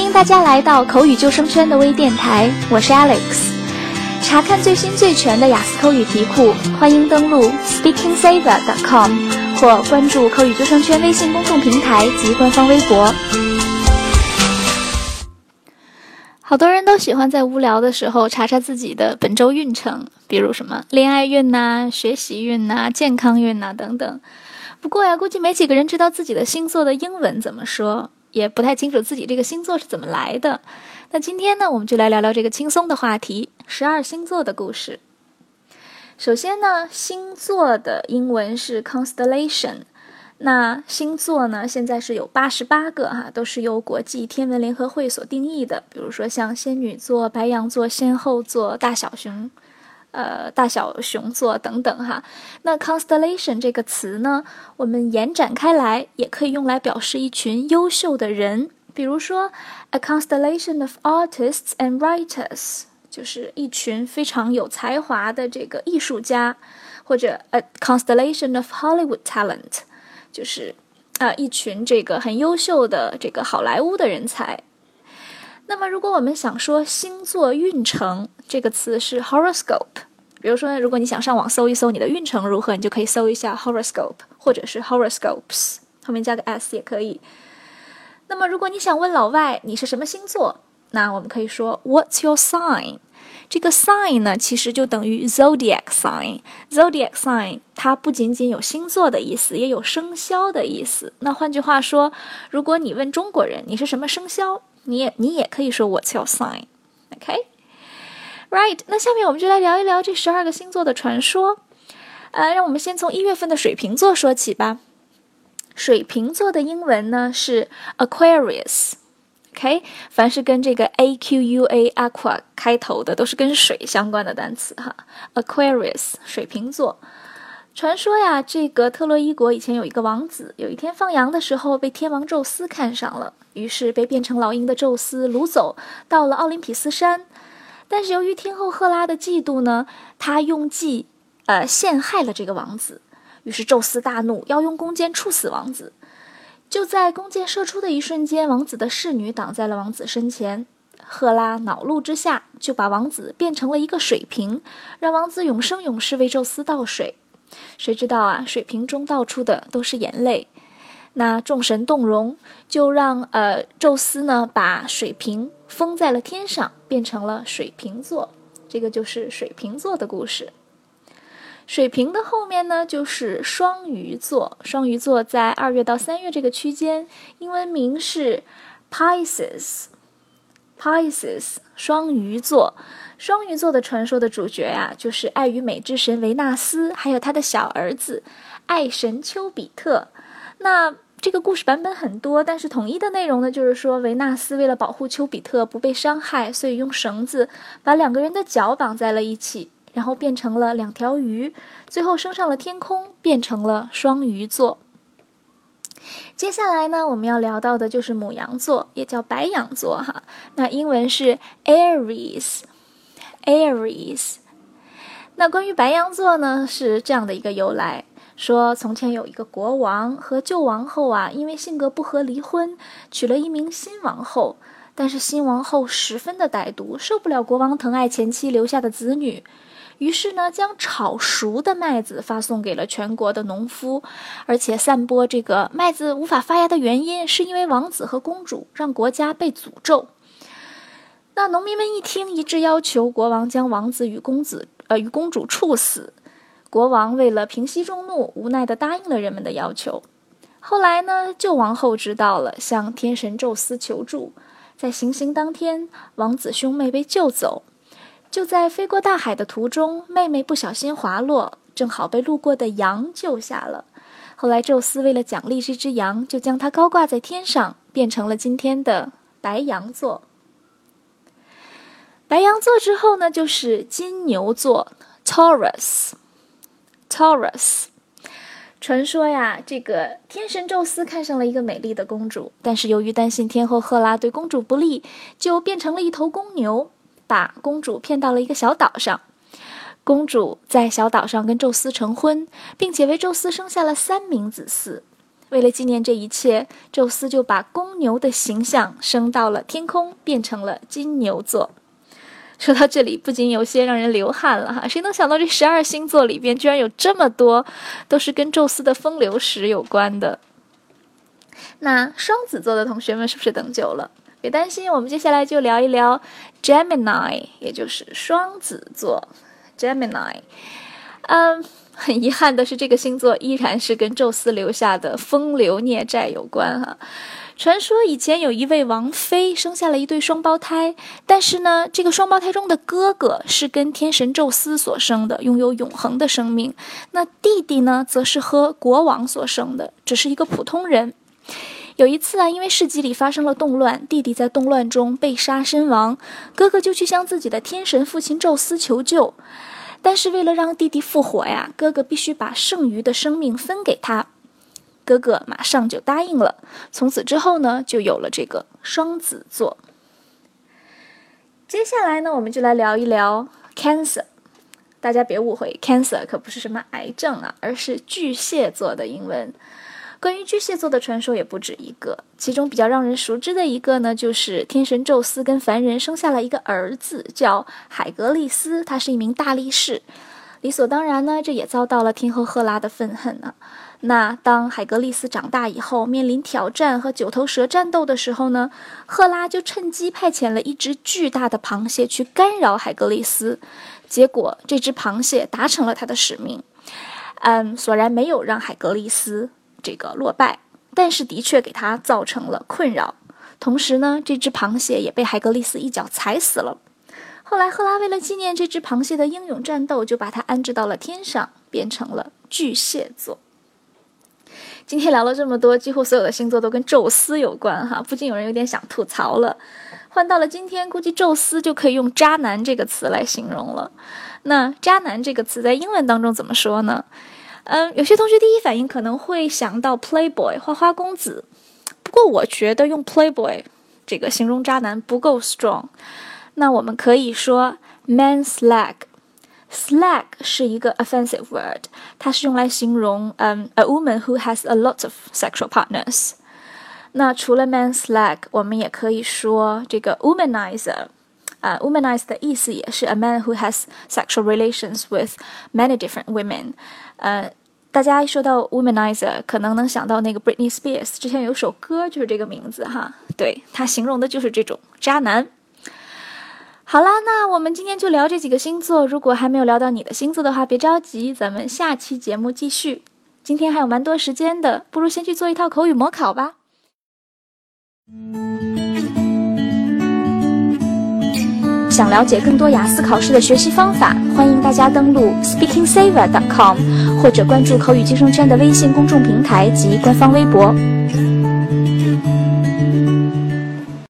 欢迎大家来到口语救生圈的微电台，我是 Alex。查看最新最全的雅思口语题库，欢迎登录 SpeakingSaver.com 或关注口语救生圈微信公众平台及官方微博。好多人都喜欢在无聊的时候查查自己的本周运程，比如什么恋爱运呐、学习运呐、健康运呐等等。不过呀，估计没几个人知道自己的星座的英文怎么说，也不太清楚自己这个星座是怎么来的。那今天呢，我们就来聊聊这个轻松的话题——十二星座的故事。首先呢，星座的英文是 constellation。那星座呢？现在是有八十八个哈，都是由国际天文联合会所定义的。比如说像仙女座、白羊座、仙后座、大小熊，呃，大小熊座等等哈。那 constellation 这个词呢，我们延展开来，也可以用来表示一群优秀的人。比如说，a constellation of artists and writers，就是一群非常有才华的这个艺术家，或者 a constellation of Hollywood talent。就是啊，一群这个很优秀的这个好莱坞的人才。那么，如果我们想说星座运程，这个词是 horoscope。比如说，如果你想上网搜一搜你的运程如何，你就可以搜一下 horoscope，或者是 horoscopes，后面加个 s 也可以。那么，如果你想问老外你是什么星座，那我们可以说 What's your sign？这个 sign 呢，其实就等于 zodiac sign。zodiac sign 它不仅仅有星座的意思，也有生肖的意思。那换句话说，如果你问中国人你是什么生肖，你也你也可以说 What's your sign？OK Right，那下面我们就来聊一聊这十二个星座的传说。呃，让我们先从一月份的水瓶座说起吧。水瓶座的英文呢是 Aquarius。OK，凡是跟这个 A Q U A Aqua 开头的，都是跟水相关的单词哈。Aquarius，水瓶座。传说呀，这个特洛伊国以前有一个王子，有一天放羊的时候被天王宙斯看上了，于是被变成老鹰的宙斯掳走到了奥林匹斯山。但是由于天后赫拉的嫉妒呢，他用计呃陷害了这个王子，于是宙斯大怒，要用弓箭处死王子。就在弓箭射出的一瞬间，王子的侍女挡在了王子身前。赫拉恼怒之下，就把王子变成了一个水瓶，让王子永生永世为宙斯倒水。谁知道啊，水瓶中倒出的都是眼泪。那众神动容，就让呃宙斯呢把水瓶封在了天上，变成了水瓶座。这个就是水瓶座的故事。水瓶的后面呢，就是双鱼座。双鱼座在二月到三月这个区间，英文名是 Pisces。Pisces，双鱼座。双鱼座的传说的主角呀，就是爱与美之神维纳斯，还有他的小儿子爱神丘比特。那这个故事版本很多，但是统一的内容呢，就是说维纳斯为了保护丘比特不被伤害，所以用绳子把两个人的脚绑在了一起。然后变成了两条鱼，最后升上了天空，变成了双鱼座。接下来呢，我们要聊到的就是母羊座，也叫白羊座哈。那英文是 Aries，Aries。那关于白羊座呢，是这样的一个由来：说从前有一个国王和旧王后啊，因为性格不合离婚，娶了一名新王后。但是新王后十分的歹毒，受不了国王疼爱前妻留下的子女。于是呢，将炒熟的麦子发送给了全国的农夫，而且散播这个麦子无法发芽的原因，是因为王子和公主让国家被诅咒。那农民们一听，一致要求国王将王子与公子呃与公主处死。国王为了平息众怒，无奈地答应了人们的要求。后来呢，旧王后知道了，向天神宙斯求助。在行刑当天，王子兄妹被救走。就在飞过大海的途中，妹妹不小心滑落，正好被路过的羊救下了。后来，宙斯为了奖励这只羊，就将它高挂在天上，变成了今天的白羊座。白羊座之后呢，就是金牛座 （Taurus）。Taurus，传说呀，这个天神宙斯看上了一个美丽的公主，但是由于担心天后赫拉对公主不利，就变成了一头公牛。把公主骗到了一个小岛上，公主在小岛上跟宙斯成婚，并且为宙斯生下了三名子嗣。为了纪念这一切，宙斯就把公牛的形象升到了天空，变成了金牛座。说到这里，不仅有些让人流汗了哈！谁能想到这十二星座里边居然有这么多都是跟宙斯的风流史有关的？那双子座的同学们是不是等久了？别担心，我们接下来就聊一聊 Gemini，也就是双子座。Gemini，嗯，很遗憾的是，这个星座依然是跟宙斯留下的风流孽债有关哈。传说以前有一位王妃生下了一对双胞胎，但是呢，这个双胞胎中的哥哥是跟天神宙斯所生的，拥有永恒的生命；那弟弟呢，则是和国王所生的，只是一个普通人。有一次啊，因为市集里发生了动乱，弟弟在动乱中被杀身亡，哥哥就去向自己的天神父亲宙斯求救，但是为了让弟弟复活呀，哥哥必须把剩余的生命分给他。哥哥马上就答应了。从此之后呢，就有了这个双子座。接下来呢，我们就来聊一聊 Cancer。大家别误会，Cancer 可不是什么癌症啊，而是巨蟹座的英文。关于巨蟹座的传说也不止一个，其中比较让人熟知的一个呢，就是天神宙斯跟凡人生下了一个儿子，叫海格力斯，他是一名大力士。理所当然呢，这也遭到了天后赫拉的愤恨呢。那当海格力斯长大以后，面临挑战和九头蛇战斗的时候呢，赫拉就趁机派遣了一只巨大的螃蟹去干扰海格力斯，结果这只螃蟹达成了他的使命，嗯，索然没有让海格力斯这个落败，但是的确给他造成了困扰。同时呢，这只螃蟹也被海格力斯一脚踩死了。后来，赫拉为了纪念这只螃蟹的英勇战斗，就把它安置到了天上，变成了巨蟹座。今天聊了这么多，几乎所有的星座都跟宙斯有关哈，不禁有人有点想吐槽了。换到了今天，估计宙斯就可以用“渣男”这个词来形容了。那“渣男”这个词在英文当中怎么说呢？嗯，有些同学第一反应可能会想到 Playboy 花花公子，不过我觉得用 Playboy 这个形容渣男不够 strong。那我们可以说 man slag。Slag 是一个 offensive word，它是用来形容嗯 a woman who has a lot of sexual partners。那除了 man slag，我们也可以说这个 womanizer。啊 womanize 的意思也是 a man who has sexual relations with many different women。呃，大家一说到 womanizer，可能能想到那个 Britney Spears 之前有首歌就是这个名字哈，对，它形容的就是这种渣男。好啦，那我们今天就聊这几个星座。如果还没有聊到你的星座的话，别着急，咱们下期节目继续。今天还有蛮多时间的，不如先去做一套口语模考吧。想了解更多雅思考试的学习方法，欢迎大家登录 SpeakingSaver.com，或者关注口语精生圈的微信公众平台及官方微博。